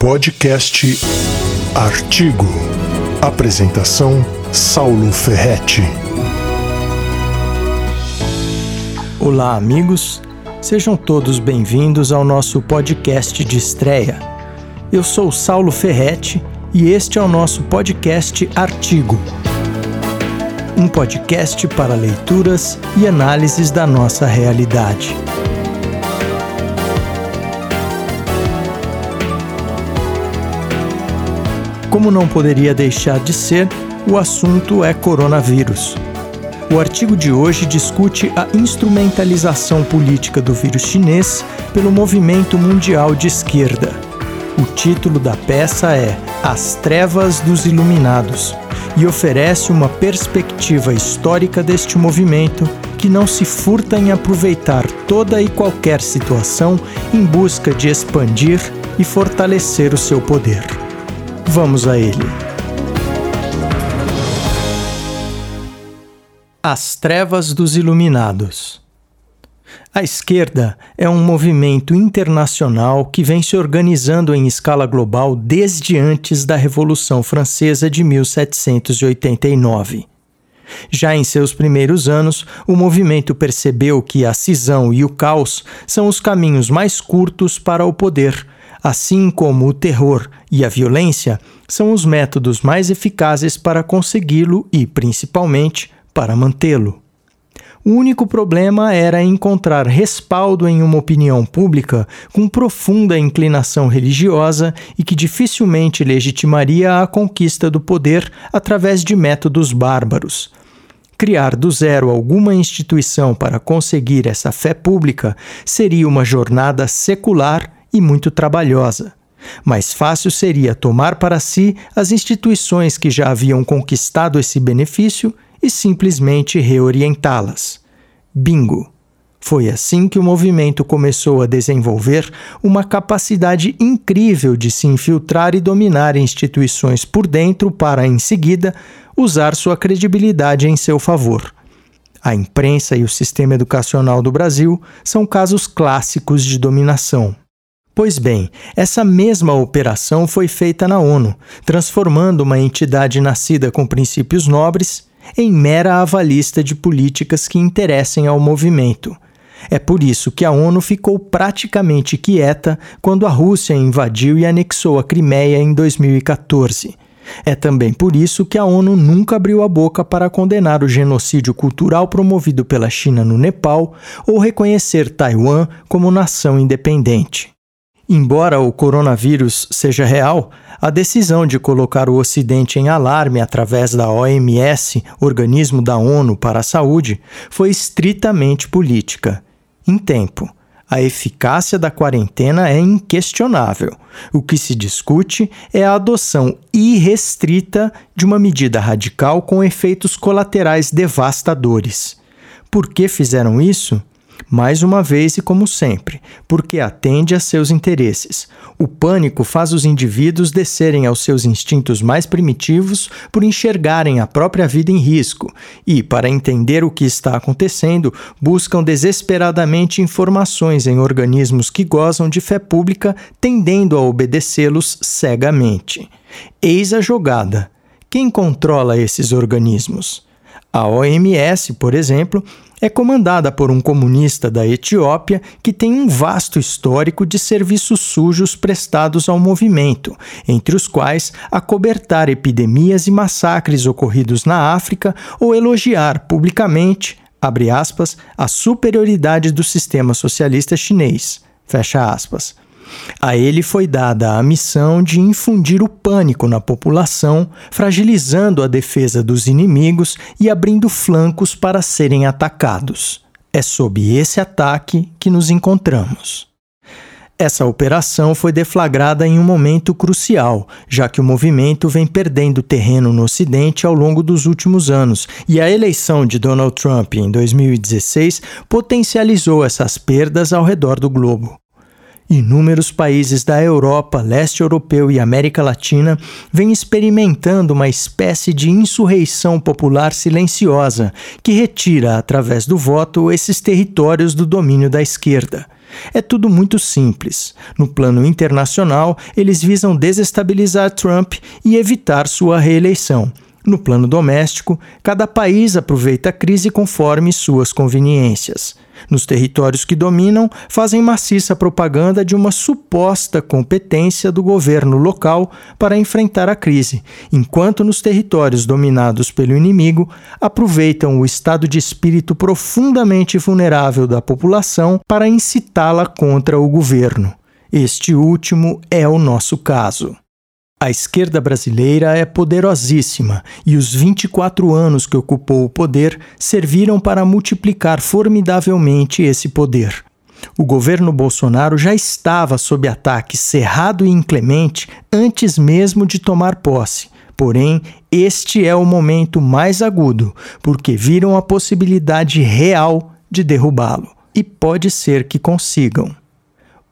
Podcast Artigo. Apresentação Saulo Ferretti. Olá, amigos. Sejam todos bem-vindos ao nosso podcast de estreia. Eu sou Saulo Ferretti e este é o nosso podcast Artigo. Um podcast para leituras e análises da nossa realidade. Como não poderia deixar de ser, o assunto é coronavírus. O artigo de hoje discute a instrumentalização política do vírus chinês pelo movimento mundial de esquerda. O título da peça é As Trevas dos Iluminados e oferece uma perspectiva histórica deste movimento que não se furta em aproveitar toda e qualquer situação em busca de expandir e fortalecer o seu poder. Vamos a ele. As Trevas dos Iluminados. A esquerda é um movimento internacional que vem se organizando em escala global desde antes da Revolução Francesa de 1789. Já em seus primeiros anos, o movimento percebeu que a cisão e o caos são os caminhos mais curtos para o poder assim como o terror e a violência são os métodos mais eficazes para consegui-lo e, principalmente, para mantê-lo. O único problema era encontrar respaldo em uma opinião pública com profunda inclinação religiosa e que dificilmente legitimaria a conquista do poder através de métodos bárbaros. Criar do zero alguma instituição para conseguir essa fé pública seria uma jornada secular e muito trabalhosa. Mais fácil seria tomar para si as instituições que já haviam conquistado esse benefício e simplesmente reorientá-las. Bingo! Foi assim que o movimento começou a desenvolver uma capacidade incrível de se infiltrar e dominar instituições por dentro para, em seguida, usar sua credibilidade em seu favor. A imprensa e o sistema educacional do Brasil são casos clássicos de dominação. Pois bem, essa mesma operação foi feita na ONU, transformando uma entidade nascida com princípios nobres em mera avalista de políticas que interessem ao movimento. É por isso que a ONU ficou praticamente quieta quando a Rússia invadiu e anexou a Crimeia em 2014. É também por isso que a ONU nunca abriu a boca para condenar o genocídio cultural promovido pela China no Nepal ou reconhecer Taiwan como nação independente. Embora o coronavírus seja real, a decisão de colocar o Ocidente em alarme através da OMS, organismo da ONU para a Saúde, foi estritamente política. Em tempo, a eficácia da quarentena é inquestionável. O que se discute é a adoção irrestrita de uma medida radical com efeitos colaterais devastadores. Por que fizeram isso? Mais uma vez e como sempre, porque atende a seus interesses. O pânico faz os indivíduos descerem aos seus instintos mais primitivos por enxergarem a própria vida em risco e, para entender o que está acontecendo, buscam desesperadamente informações em organismos que gozam de fé pública, tendendo a obedecê-los cegamente. Eis a jogada. Quem controla esses organismos? A OMS, por exemplo, é comandada por um comunista da Etiópia que tem um vasto histórico de serviços sujos prestados ao movimento, entre os quais acobertar epidemias e massacres ocorridos na África ou elogiar publicamente, abre aspas, a superioridade do sistema socialista chinês, fecha aspas. A ele foi dada a missão de infundir o pânico na população, fragilizando a defesa dos inimigos e abrindo flancos para serem atacados. É sob esse ataque que nos encontramos. Essa operação foi deflagrada em um momento crucial, já que o movimento vem perdendo terreno no Ocidente ao longo dos últimos anos, e a eleição de Donald Trump em 2016 potencializou essas perdas ao redor do globo. Inúmeros países da Europa, leste europeu e América Latina vêm experimentando uma espécie de insurreição popular silenciosa que retira, através do voto, esses territórios do domínio da esquerda. É tudo muito simples. No plano internacional, eles visam desestabilizar Trump e evitar sua reeleição. No plano doméstico, cada país aproveita a crise conforme suas conveniências. Nos territórios que dominam, fazem maciça propaganda de uma suposta competência do governo local para enfrentar a crise, enquanto nos territórios dominados pelo inimigo, aproveitam o estado de espírito profundamente vulnerável da população para incitá-la contra o governo. Este último é o nosso caso. A esquerda brasileira é poderosíssima e os 24 anos que ocupou o poder serviram para multiplicar formidavelmente esse poder. O governo Bolsonaro já estava sob ataque cerrado e inclemente antes mesmo de tomar posse. Porém, este é o momento mais agudo, porque viram a possibilidade real de derrubá-lo. E pode ser que consigam.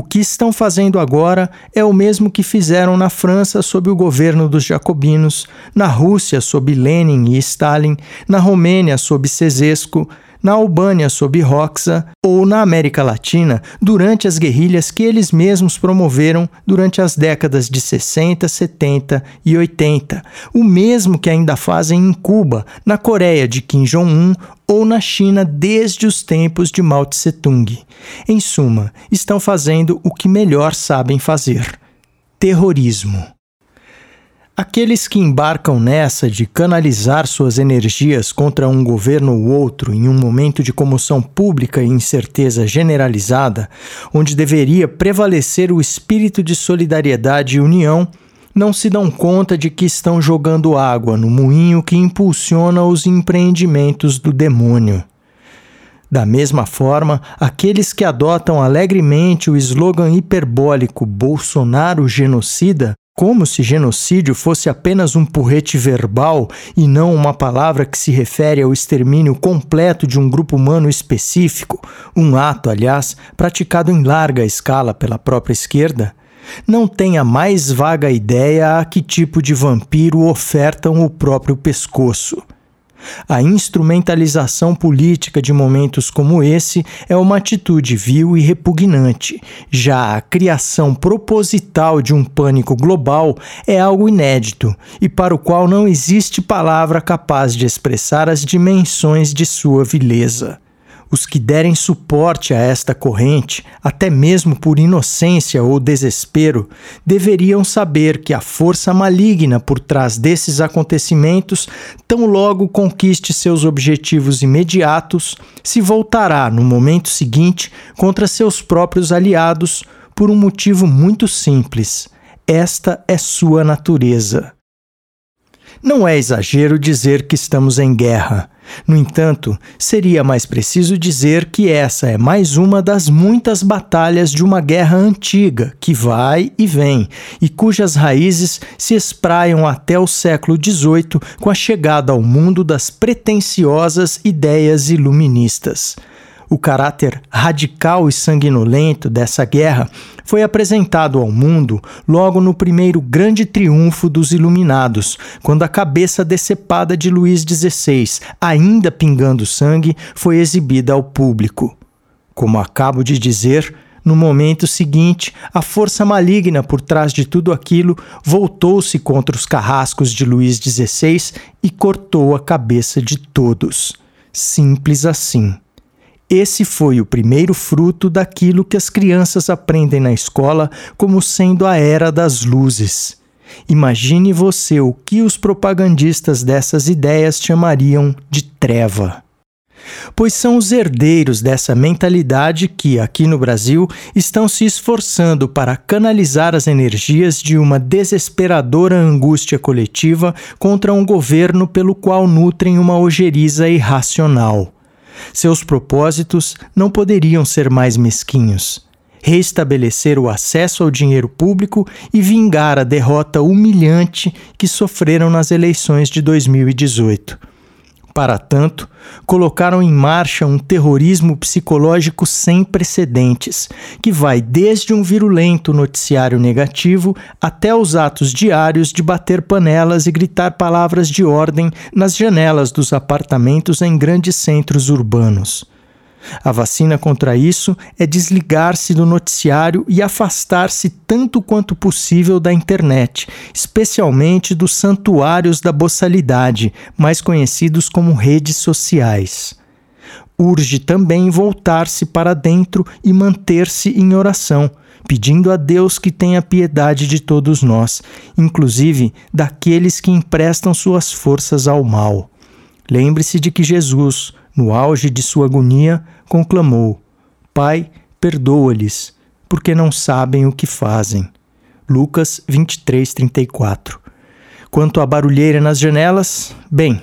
O que estão fazendo agora é o mesmo que fizeram na França sob o governo dos jacobinos, na Rússia sob Lenin e Stalin, na Romênia sob Cesesco, na Albânia sob Roxa ou na América Latina durante as guerrilhas que eles mesmos promoveram durante as décadas de 60, 70 e 80, o mesmo que ainda fazem em Cuba, na Coreia de Kim Jong-un ou na China desde os tempos de Mao Tse-tung. Em suma, estão fazendo o que melhor sabem fazer: terrorismo. Aqueles que embarcam nessa de canalizar suas energias contra um governo ou outro em um momento de comoção pública e incerteza generalizada, onde deveria prevalecer o espírito de solidariedade e união, não se dão conta de que estão jogando água no moinho que impulsiona os empreendimentos do demônio. Da mesma forma, aqueles que adotam alegremente o slogan hiperbólico Bolsonaro genocida como se genocídio fosse apenas um porrete verbal e não uma palavra que se refere ao extermínio completo de um grupo humano específico, um ato, aliás, praticado em larga escala pela própria esquerda, não tem a mais vaga ideia a que tipo de vampiro ofertam o próprio pescoço. A instrumentalização política de momentos como esse é uma atitude vil e repugnante. Já a criação proposital de um pânico global é algo inédito e para o qual não existe palavra capaz de expressar as dimensões de sua vileza. Os que derem suporte a esta corrente, até mesmo por inocência ou desespero, deveriam saber que a força maligna por trás desses acontecimentos, tão logo conquiste seus objetivos imediatos, se voltará no momento seguinte contra seus próprios aliados por um motivo muito simples: esta é sua natureza. Não é exagero dizer que estamos em guerra. No entanto, seria mais preciso dizer que essa é mais uma das muitas batalhas de uma guerra antiga que vai e vem e cujas raízes se espraiam até o século XVIII com a chegada ao mundo das pretensiosas ideias iluministas. O caráter radical e sanguinolento dessa guerra foi apresentado ao mundo logo no primeiro grande triunfo dos Iluminados, quando a cabeça decepada de Luís XVI, ainda pingando sangue, foi exibida ao público. Como acabo de dizer, no momento seguinte, a força maligna por trás de tudo aquilo voltou-se contra os carrascos de Luís XVI e cortou a cabeça de todos. Simples assim. Esse foi o primeiro fruto daquilo que as crianças aprendem na escola como sendo a era das luzes. Imagine você o que os propagandistas dessas ideias chamariam de treva. Pois são os herdeiros dessa mentalidade que, aqui no Brasil, estão se esforçando para canalizar as energias de uma desesperadora angústia coletiva contra um governo pelo qual nutrem uma ojeriza irracional. Seus propósitos não poderiam ser mais mesquinhos. Restabelecer o acesso ao dinheiro público e vingar a derrota humilhante que sofreram nas eleições de 2018. Para tanto, colocaram em marcha um terrorismo psicológico sem precedentes, que vai desde um virulento noticiário negativo até os atos diários de bater panelas e gritar palavras de ordem nas janelas dos apartamentos em grandes centros urbanos. A vacina contra isso é desligar-se do noticiário e afastar-se tanto quanto possível da internet, especialmente dos santuários da boçalidade, mais conhecidos como redes sociais. Urge também voltar-se para dentro e manter-se em oração, pedindo a Deus que tenha piedade de todos nós, inclusive daqueles que emprestam suas forças ao mal. Lembre-se de que Jesus, no auge de sua agonia, conclamou: Pai, perdoa-lhes, porque não sabem o que fazem. Lucas 23, 34. Quanto à barulheira nas janelas, bem,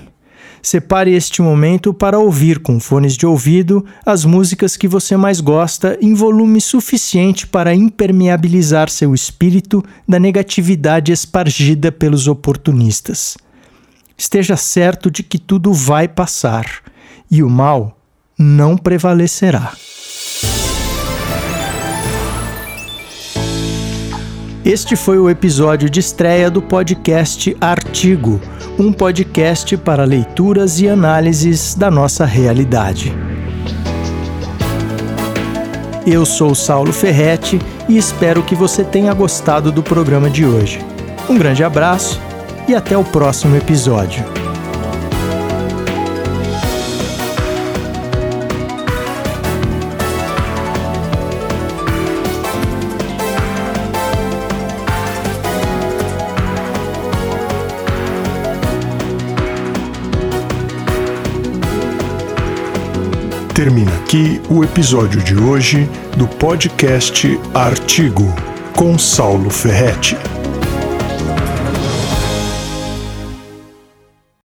separe este momento para ouvir com fones de ouvido as músicas que você mais gosta em volume suficiente para impermeabilizar seu espírito da negatividade espargida pelos oportunistas. Esteja certo de que tudo vai passar e o mal não prevalecerá. Este foi o episódio de estreia do podcast Artigo, um podcast para leituras e análises da nossa realidade. Eu sou Saulo Ferretti e espero que você tenha gostado do programa de hoje. Um grande abraço e até o próximo episódio. Aqui o episódio de hoje do podcast Artigo com Saulo Ferretti.